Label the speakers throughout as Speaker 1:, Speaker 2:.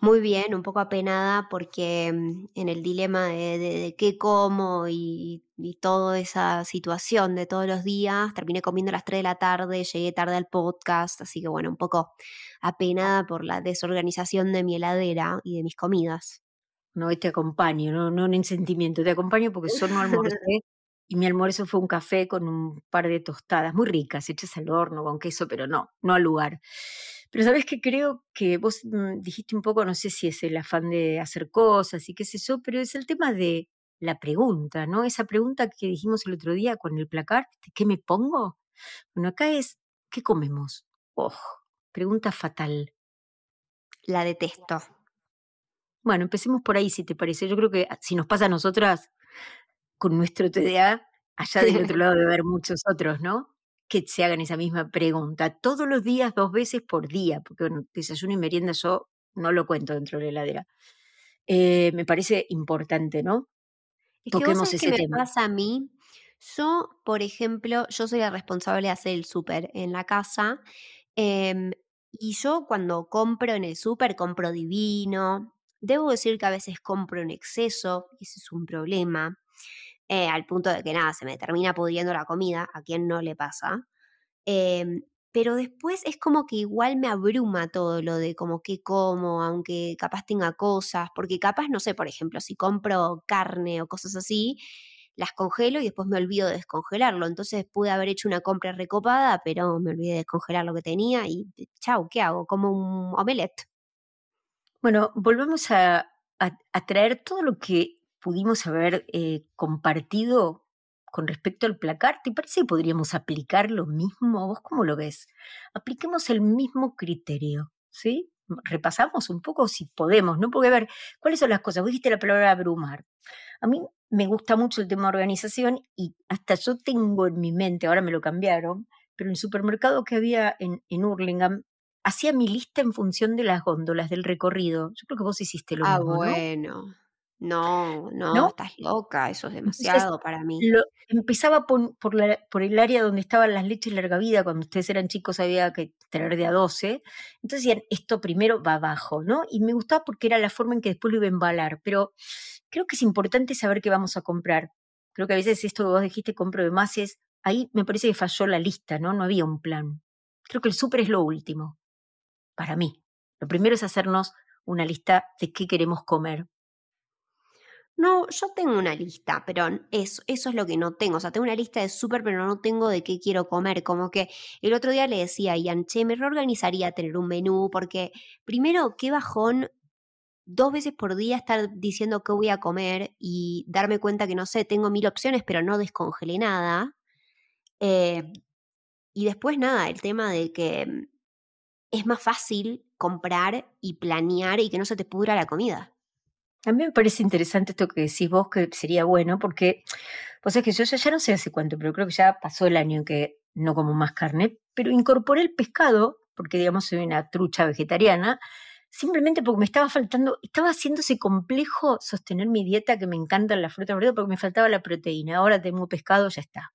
Speaker 1: Muy bien, un poco apenada porque mm, en el dilema de, qué como y, toda esa situación de todos los días, terminé comiendo a las 3 de la tarde, llegué tarde al podcast, así que bueno, un poco apenada por la desorganización de mi heladera y de mis comidas.
Speaker 2: No, te acompaño, no, no en sentimiento, te acompaño porque yo no almorcé y mi almuerzo fue un café con un par de tostadas muy ricas, hechas al horno con queso, pero no, no al lugar. Pero sabes que creo que vos mm, dijiste un poco, no sé si es el afán de hacer cosas y qué sé yo, pero es el tema de la pregunta, ¿no? Esa pregunta que dijimos el otro día con el placar, ¿qué me pongo? Bueno, acá es, ¿qué comemos? Oh, pregunta fatal.
Speaker 1: La detesto.
Speaker 2: Bueno, empecemos por ahí, si te parece. Yo creo que si nos pasa a nosotras con nuestro TDA, allá del otro lado debe haber muchos otros, ¿no? Que se hagan esa misma pregunta todos los días, dos veces por día, porque bueno, desayuno y merienda yo no lo cuento dentro de la heladera. Eh, me parece importante, ¿no?
Speaker 1: Es Toquemos que ese me pasa a mí. Yo, por ejemplo, yo soy la responsable de hacer el súper en la casa. Em, y yo cuando compro en el súper, compro divino. Debo decir que a veces compro en exceso, y ese es un problema. Eh, al punto de que nada, se me termina pudiendo la comida, a quien no le pasa. Em, pero después es como que igual me abruma todo lo de como que como, aunque capaz tenga cosas, porque capaz, no sé, por ejemplo, si compro carne o cosas así, las congelo y después me olvido de descongelarlo. Entonces pude haber hecho una compra recopada, pero me olvidé de descongelar lo que tenía y chau, ¿qué hago? Como un omelette.
Speaker 2: Bueno, volvemos a, a traer todo lo que pudimos haber eh, compartido con respecto al placar, ¿te parece que podríamos aplicar lo mismo? ¿Vos cómo lo ves? Apliquemos el mismo criterio, ¿sí? Repasamos un poco si podemos, ¿no? Porque a ver, ¿cuáles son las cosas? Vos dijiste la palabra abrumar. A mí me gusta mucho el tema de organización y hasta yo tengo en mi mente, ahora me lo cambiaron, pero en el supermercado que había en, en Hurlingham, hacía mi lista en función de las góndolas del recorrido. Yo creo que vos hiciste lo
Speaker 1: ah,
Speaker 2: mismo.
Speaker 1: Ah, bueno. No, no, estás loca, eso es demasiado para mí.
Speaker 2: empezaba por, por, el área donde estaban las leches larga vida, cuando ustedes eran chicos había que tener de a 12. Entonces decían, esto primero va abajo, ¿no? Y me gustaba porque era la forma en que después lo iba a embalar. Pero creo que es importante saber qué vamos a comprar. Creo que a veces esto que vos dijiste, compro de más, es, ahí me parece que falló la lista, ¿no? No había un plan. Creo que el súper es lo último, para mí. Lo primero es hacernos una lista de qué queremos comer
Speaker 1: no, yo tengo una lista, pero eso, eso es lo que no tengo. O sea, tengo una lista de súper, pero no tengo de qué quiero comer. Como que el otro día le decía a Ian, che, me reorganizaría tener un menú, porque primero, qué bajón dos veces por día estar diciendo qué voy a comer y darme cuenta que, no sé, tengo mil opciones, pero no descongelé nada. Eh, y después nada, el tema de que mm, es más fácil comprar y planear y que no se te pudra la comida.
Speaker 2: A mí me parece interesante esto que decís vos, que sería bueno, porque, pues es que yo ya, no sé hace cuánto, pero creo que ya pasó el año en que no como más carne, pero incorporé el pescado, porque digamos soy una trucha vegetariana, simplemente porque me estaba faltando, estaba haciéndose complejo sostener mi dieta, que me encanta la fruta verdura, porque me faltaba la proteína. Ahora tengo pescado, ya está.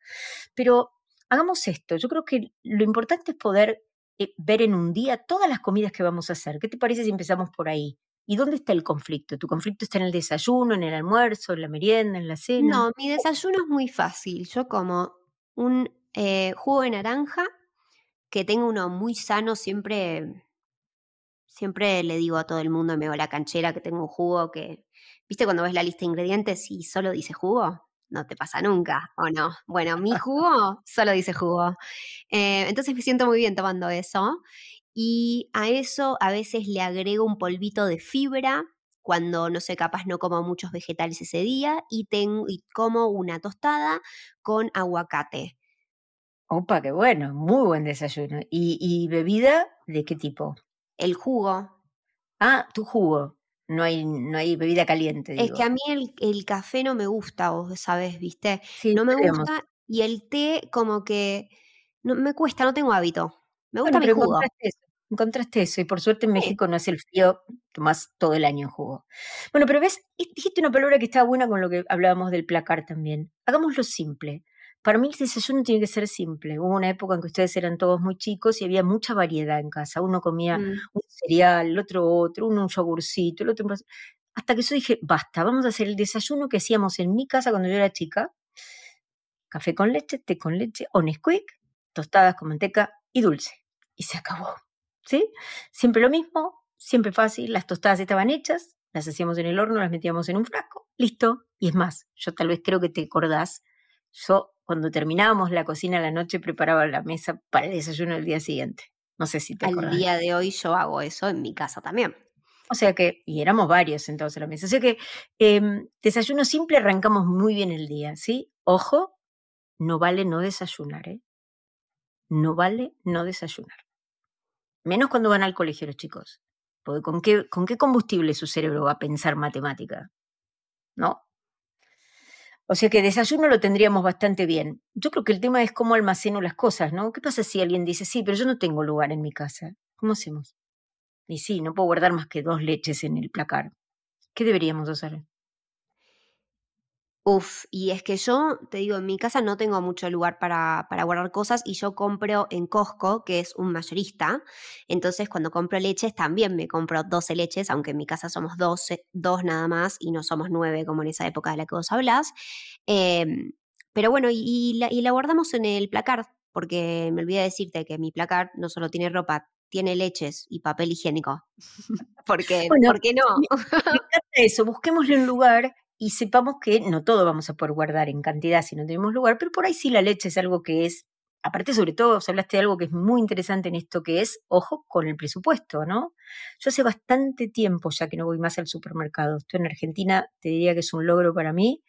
Speaker 2: Pero hagamos esto, yo creo que lo importante es poder eh, ver en un día todas las comidas que vamos a hacer. ¿Qué te parece si empezamos por ahí? ¿Y dónde está el conflicto? ¿Tu conflicto está en el desayuno, en el almuerzo, en la merienda, en la cena?
Speaker 1: No, mi desayuno es muy fácil. Yo como un eh, jugo de naranja, que tengo uno muy sano, siempre, siempre le digo a todo el mundo, me hago la canchera, que tengo un jugo que, ¿viste cuando ves la lista de ingredientes y solo dice jugo? No te pasa nunca, ¿o no? Bueno, mi jugo solo dice jugo. Eh, entonces me siento muy bien tomando eso. Y a eso a veces le agrego un polvito de fibra cuando no sé, capaz no como muchos vegetales ese día y, tengo, y como una tostada con aguacate.
Speaker 2: Opa, qué bueno, muy buen desayuno. ¿Y, ¿Y, bebida de qué tipo?
Speaker 1: El jugo.
Speaker 2: Ah, tu jugo. no hay, no hay bebida caliente.
Speaker 1: Es que a mí el, café no me gusta, vos sabés, ¿viste?
Speaker 2: Sí,
Speaker 1: no me gusta y el té como que no, me cuesta, no tengo hábito. Me gusta mi jugo.
Speaker 2: Encontraste eso, y por suerte en México no hace el frío, tomás todo el año en jugo. Bueno, pero ves, dijiste una palabra que estaba buena con lo que hablábamos del placar también. Hagámoslo simple. Para mí el desayuno tiene que ser simple. Hubo una época en que ustedes eran todos muy chicos y había mucha variedad en casa. Uno comía mm. un cereal, el otro otro, uno un yogurcito, el otro un... Hasta que yo dije, basta, vamos a hacer el desayuno que hacíamos en mi casa cuando yo era chica. Café con leche, té con leche, o Nesquik, tostadas con manteca y dulce. Y se acabó. ¿Sí? Siempre lo mismo, siempre fácil, las tostadas estaban hechas, las hacíamos en el horno, las metíamos en un frasco, listo. Y es más, yo tal vez creo que te acordás, yo cuando terminábamos la cocina a la noche preparaba la mesa para el desayuno del día siguiente. No sé si te
Speaker 1: Al día de hoy yo hago eso en mi casa también.
Speaker 2: O sea que, y éramos varios sentados en la mesa. O sea que em, desayuno simple arrancamos muy bien el día, ¿sí? Ojo, no vale no desayunar, ¿eh? No vale no desayunar. Menos cuando van al colegio los chicos. Porque ¿con qué, ¿con qué combustible su cerebro va a pensar matemática? ¿No? O sea que desayuno lo tendríamos bastante bien. Yo creo que el tema es cómo almaceno las cosas, ¿no? ¿Qué pasa si alguien dice, sí, pero yo no tengo lugar en mi casa? ¿Cómo hacemos? Y sí, no puedo guardar más que dos leches en el placar. ¿Qué deberíamos hacer?
Speaker 1: Uf, y es que yo, te digo, en mi casa no tengo mucho lugar para, para, guardar cosas y yo compro en Costco, que es un mayorista. Entonces, cuando compro leches, también me compro 12 leches, aunque en mi casa somos 12, dos nada más y no somos nueve como en esa época de la que vos hablas. Em, pero bueno, y, la, y la guardamos en el placar, porque me olvidé decirte que mi placar no solo tiene ropa, tiene leches y papel higiénico. porque, ¿Por qué no?
Speaker 2: me, encanta eso, busquémosle un lugar y sepamos que no todo vamos a poder guardar en cantidad si no tenemos lugar, pero por ahí sí la leche es algo que es, aparte sobre todo, hablaste de algo que es muy interesante en esto, que es, ojo, con el presupuesto, ¿no? Yo hace bastante tiempo ya que no voy más al supermercado, estoy en Argentina, te diría que es un logro para mí,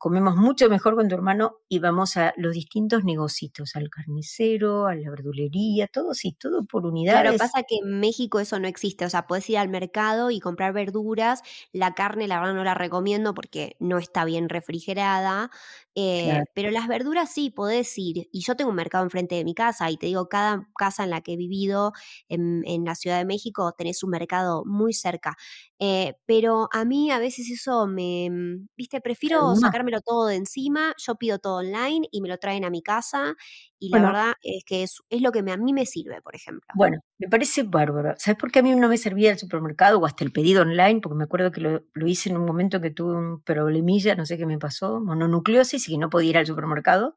Speaker 2: comemos mucho mejor con tu hermano y vamos a los distintos negocios, al carnicero, a la verdulería, todo sí, todo por unidades.
Speaker 1: Claro, pasa que en México eso no existe, o sea, puedes ir al mercado y comprar verduras, la carne la verdad no la recomiendo porque no está bien refrigerada, eh, pero las verduras sí, podés ir. Y yo tengo un mercado enfrente de mi casa y te digo, cada casa en la que he vivido en, la Ciudad de México tenés un mercado muy cerca. Eh, pero a mí a veces eso me, mm, viste, prefiero todo de encima, yo pido todo online y me lo traen a mi casa y la verdad es que es, es lo que a mí me sirve, por ejemplo.
Speaker 2: Bueno, me parece bárbaro. ¿Sabes por qué a mí no me servía el supermercado o hasta el pedido online? Porque me acuerdo que lo, lo hice en un momento que tuve un problemilla, no sé qué me pasó, mononucleosis y que no podía ir al supermercado.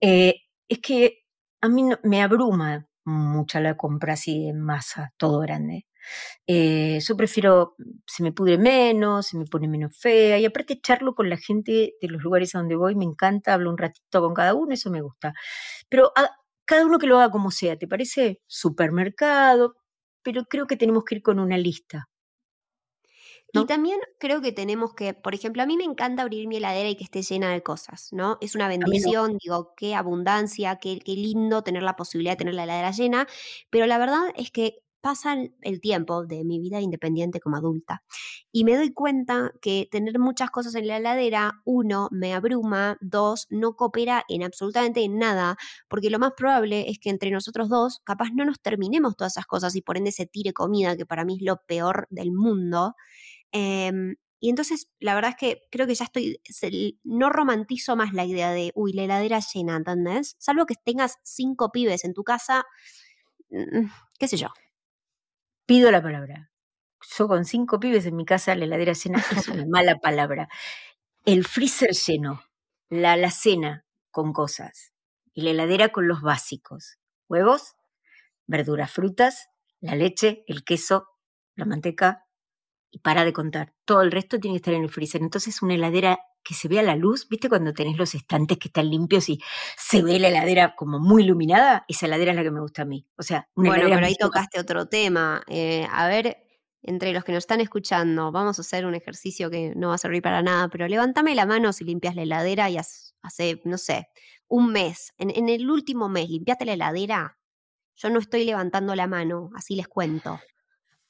Speaker 2: Eh, es que a mí me abruma mucho la compra así en masa, todo grande. Eh, yo prefiero, se me pudre menos, se me pone menos fea y aparte echarlo con la gente de los lugares a donde voy, me encanta, hablo un ratito con cada uno, eso me gusta. Pero cada uno que lo haga como sea, ¿te parece? Supermercado, pero creo que tenemos que ir con una lista.
Speaker 1: Y también creo que tenemos que, por ejemplo, a mí me encanta abrir mi heladera y que esté llena de cosas, ¿no? Es una bendición, digo, qué abundancia, qué, qué lindo tener la posibilidad de tener la heladera llena, pero la verdad es que pasa el tiempo de mi vida independiente como adulta y me doy cuenta que tener muchas cosas en la heladera, uno, me abruma, dos, no coopera en absolutamente nada, porque lo más probable es que entre nosotros dos capaz no nos terminemos todas esas cosas y por ende se tire comida, que para mí es lo peor del mundo. Em, y entonces, la verdad es que creo que ya estoy, no romantizo más la idea de, uy, la heladera llena, ¿entendés? Salvo que tengas cinco pibes en tu casa, mm, qué sé yo
Speaker 2: pido la palabra. Yo con cinco pibes en mi casa, la heladera llena es una mala palabra. El freezer lleno, la alacena con cosas y la heladera con los básicos. Huevos, verduras, frutas, la leche, el queso, la manteca y para de contar. Todo el resto tiene que estar en el freezer. Entonces una heladera que se vea la luz, ¿viste cuando tenés los estantes que están limpios y se ve la heladera como muy iluminada? Esa heladera es la que me gusta a mí. O sea,
Speaker 1: una bueno, pero ahí tocaste otro tema. Eh, a ver, entre los que nos están escuchando, vamos a hacer un ejercicio que no va a servir para nada, pero levántame la mano si limpias la heladera y hace, no sé, un mes, en, en el último mes, ¿limpiaste la heladera? Yo no estoy levantando la mano, así les cuento.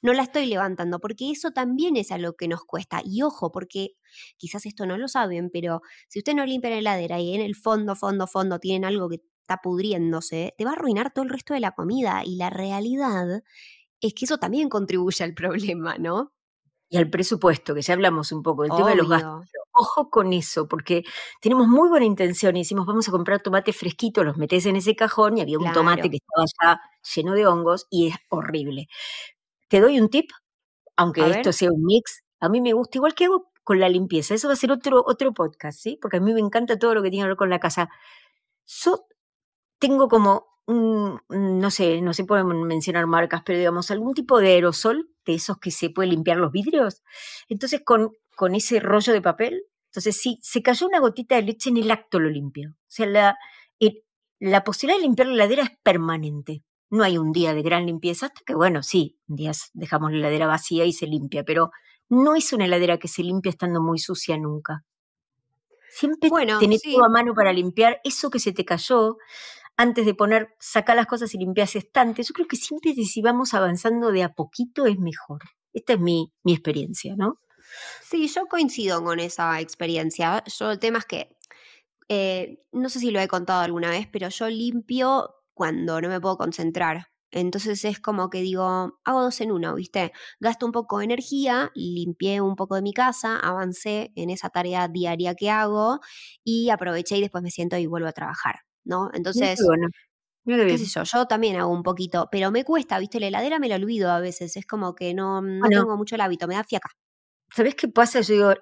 Speaker 1: No la estoy levantando, porque eso también es algo que nos cuesta. Y ojo, porque quizás esto no lo saben, pero si usted no limpia la heladera y en el fondo, fondo, fondo tienen algo que está pudriéndose, te va a arruinar todo el resto de la comida. Y la realidad es que eso también contribuye al problema, ¿no?
Speaker 2: Y al presupuesto, que ya hablamos un poco del tema de los gastos. Ojo con eso, porque tenemos muy buena intención y decimos, vamos a comprar tomate fresquito, los metes en ese cajón y había un tomate que estaba ya lleno de hongos y es horrible. Te doy un tip, aunque esto sea un mix, a mí me gusta, igual que hago con la limpieza, eso va a ser otro, otro podcast, ¿sí? Porque a mí me encanta todo lo que tiene que ver con la casa. Yo tengo como no sé, no se pueden mencionar marcas, pero digamos, algún tipo de aerosol, de esos que se puede limpiar los vidrios. Entonces, con, con ese rollo de papel, entonces, si se cayó una gotita de leche en el acto, lo limpio. O sea, la, la posibilidad de limpiar la heladera es permanente. No hay un día de gran limpieza, hasta que, bueno, sí, un día dejamos la heladera vacía y se limpia, pero no es una heladera que se limpia estando muy sucia nunca. Siempre bueno, tenés todo a mano para limpiar eso que se te cayó antes de poner, sacar las cosas y limpiar ese estante. Yo creo que siempre si vamos avanzando de a poquito es mejor. Esta es mi, mi experiencia, ¿no?
Speaker 1: Sí, yo coincido con esa experiencia. Yo el tema es que, eh, no sé si lo he contado alguna vez, pero yo limpio cuando no me puedo concentrar. Entonces es como que digo, hago dos en uno, ¿viste? Gasto un poco de energía, limpié un poco de mi casa, avancé en esa tarea diaria que hago y aproveché y después me siento y vuelvo a trabajar. ¿no? Entonces, qué sé yo, yo también hago un poquito, pero me cuesta, ¿viste? La heladera me la olvido a veces, es como que no, no tengo mucho el hábito, me da fiaca.
Speaker 2: ¿Sabes qué pasa? Yo digo,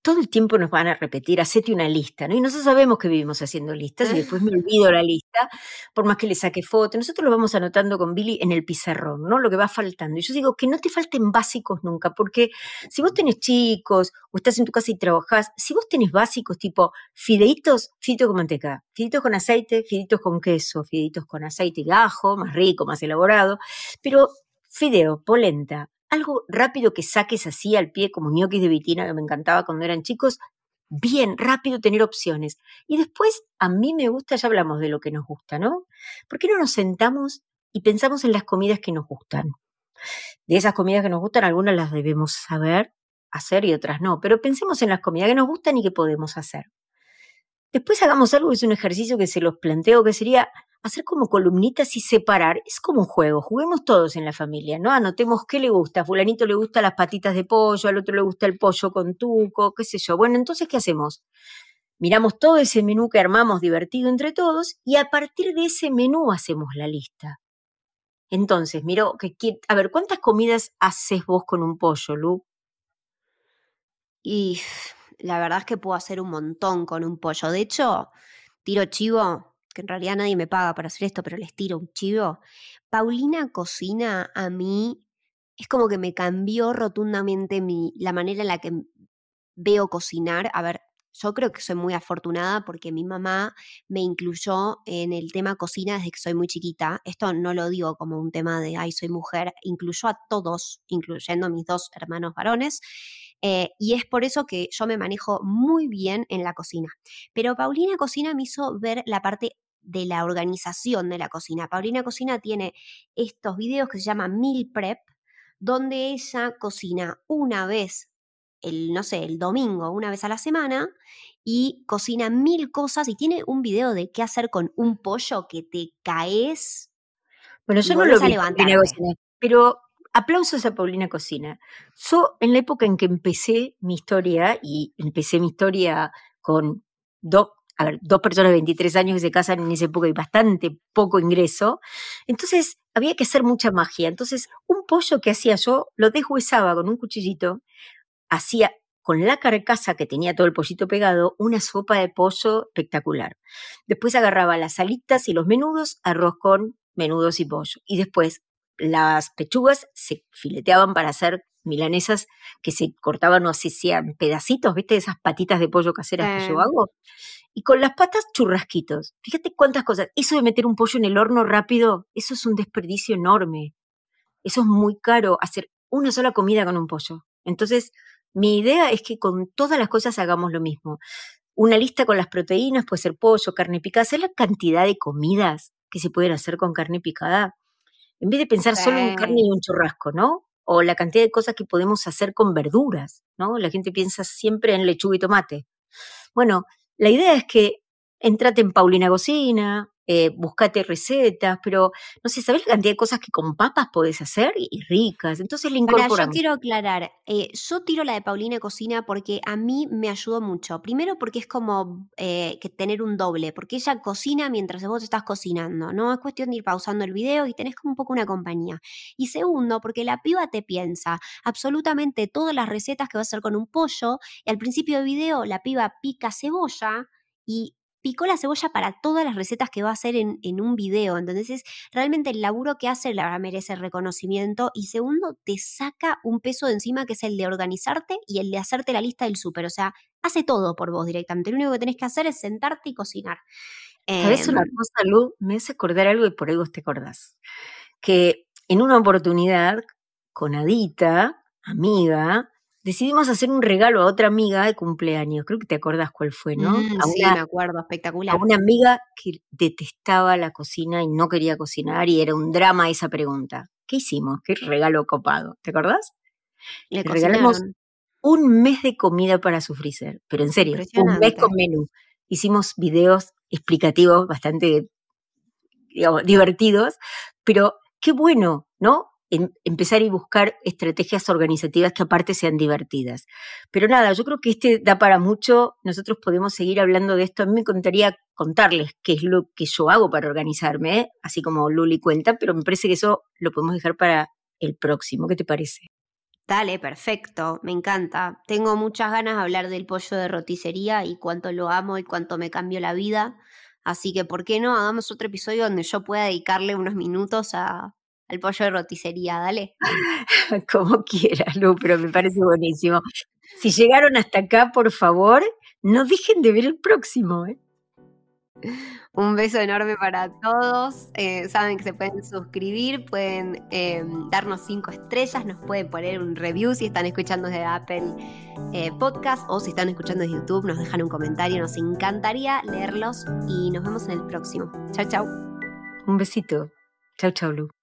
Speaker 2: todo el tiempo nos van a repetir, hacete una lista, ¿no? Y nosotros sabemos que vivimos haciendo listas y después me olvido la lista, por más que le saque foto. Nosotros lo vamos anotando con Billy en el pizarrón, ¿no? Lo que va faltando. Y yo digo que no te falten básicos nunca, porque si vos tenés chicos o estás en tu casa y trabajás, si vos tenés básicos tipo fideitos, fideitos con manteca, fideitos con aceite, fideitos con queso, fideitos con aceite y ajo, más rico, más elaborado, pero fideo, polenta, algo rápido que saques así al pie, como ñoquis de vitina, que me encantaba cuando eran chicos, bien, rápido tener opciones. Y después, a mí me gusta, ya hablamos de lo que nos gusta, ¿no? ¿Por qué no nos sentamos y pensamos en las comidas que nos gustan? De esas comidas que nos gustan, algunas las debemos saber hacer y otras no, pero pensemos en las comidas que nos gustan y que podemos hacer. Después hagamos algo es un ejercicio que se los planteo, que sería hacer como columnitas y separar. Es como un juego, juguemos todos en la familia, ¿no? Anotemos qué le gusta. A fulanito le gusta las patitas de pollo, al otro le gusta el pollo con tuco, qué sé yo. Bueno, entonces, ¿qué hacemos? Miramos todo ese menú que armamos divertido entre todos y a partir de ese menú hacemos la lista. Entonces, miro, que, a ver, ¿cuántas comidas haces vos con un pollo, Lu?
Speaker 1: Y la verdad es que puedo hacer un montón con un pollo. De hecho, tiro chivo, que en realidad nadie me paga para hacer esto, pero les tiro un chivo. Paulina cocina a mí, es como que me cambió rotundamente mi, la manera en la que veo cocinar. A ver, yo creo que soy muy afortunada porque mi mamá me incluyó en el tema cocina desde que soy muy chiquita. Esto no lo digo como un tema de, ay, soy mujer, incluyó a todos, incluyendo a mis dos hermanos varones. Eh, y es por eso que yo me manejo muy bien en la cocina. Pero Paulina Cocina me hizo ver la parte de la organización de la cocina. Paulina Cocina tiene estos videos que se llaman Meal Prep, donde ella cocina una vez, el, no sé, el domingo, una vez a la semana, y cocina mil cosas y tiene un video de qué hacer con un pollo que te caes.
Speaker 2: Bueno, yo no lo vi, pero aplausos a Paulina Cocina. Yo, en la época en que empecé mi historia, y empecé mi historia con dos, a ver, dos personas de 23 años que se casan en esa época y bastante poco ingreso, entonces había que hacer mucha magia. Entonces, un pollo que hacía yo, lo deshuesaba con un cuchillito, hacía con la carcasa que tenía todo el pollito pegado, una sopa de pollo espectacular. Después agarraba las alitas y los menudos, arroz con menudos y pollo. Y después las pechugas se fileteaban para hacer milanesas que se cortaban o hacían pedacitos, ¿viste? Esas patitas de pollo caseras que yo hago. Y con las patas churrasquitos. Fíjate cuántas cosas. Eso de meter un pollo en el horno rápido, eso es un desperdicio enorme. Eso es muy caro, hacer una sola comida con un pollo. Entonces, mi idea es que con todas las cosas hagamos lo mismo. Una lista con las proteínas, puede ser pollo, carne picada, hacer la cantidad de comidas que se pueden hacer con carne picada En vez de pensar solo en carne y un churrasco, ¿no? O la cantidad de cosas que podemos hacer con verduras, ¿no? La gente piensa siempre en lechuga y tomate. Bueno, la idea es que entrate en Paulina Cocina, eh, buscate recetas, pero no sé, ¿sabes la cantidad de cosas que con papas podés hacer y, ricas? Entonces le incorporamos.
Speaker 1: yo quiero aclarar, eh, yo tiro la de Paulina Cocina porque a mí me ayudó mucho. Primero porque es como eh, que tener un doble, porque ella cocina mientras vos estás cocinando, ¿no? Es cuestión de ir pausando el video y tenés como un poco una compañía. Y segundo, porque la piba te piensa absolutamente todas las recetas que va a hacer con un pollo y al principio del video la piba pica cebolla y picó la cebolla para todas las recetas que va a hacer en, un video. Entonces, realmente el laburo que hace la merece reconocimiento. Y segundo, te saca un peso de encima que es el de organizarte y el de hacerte la lista del súper. O sea, hace todo por vos directamente. Lo único que tenés que hacer es sentarte y cocinar.
Speaker 2: ¿Sabes una em, cosa, Lu? Me hace acordar algo y por ahí vos te acordás. Que en una oportunidad, con Adita, amiga, decidimos hacer un regalo a otra amiga de cumpleaños. Creo que te acordás cuál fue, ¿no?
Speaker 1: Mm,
Speaker 2: a
Speaker 1: sí, me acuerdo, espectacular.
Speaker 2: A una amiga que detestaba la cocina y no quería cocinar y era un drama esa pregunta. ¿Qué hicimos? Qué regalo copado. ¿Te acordás?
Speaker 1: Le, regalamos
Speaker 2: un mes de comida para su freezer, pero en serio, un mes con menú. Hicimos videos explicativos bastante digamos, divertidos, pero qué bueno, ¿no? Empezar y buscar estrategias organizativas que aparte sean divertidas. Pero nada, yo creo que este da para mucho, nosotros podemos seguir hablando de esto. A mí me encantaría contarles qué es lo que yo hago para organizarme, así como Luli cuenta, pero me parece que eso lo podemos dejar para el próximo. ¿Qué te parece?
Speaker 1: Dale, perfecto, me encanta. Tengo muchas ganas de hablar del pollo de roticería y cuánto lo amo y cuánto me cambió la vida. Así que, ¿por qué no hagamos otro episodio donde yo pueda dedicarle unos minutos a, el pollo de roticería, dale.
Speaker 2: Como quieras, Lu, pero me parece buenísimo. Si llegaron hasta acá, por favor, no dejen de ver el próximo. ¿eh?
Speaker 1: Un beso enorme para todos. Eh, saben que se pueden suscribir, pueden em, darnos cinco estrellas, nos pueden poner un review si están escuchando desde Apple eh, Podcast o si están escuchando desde YouTube, nos dejan un comentario. Nos encantaría leerlos y nos vemos en el próximo. Chau, chau.
Speaker 2: Un besito. Chau, chau, Lu.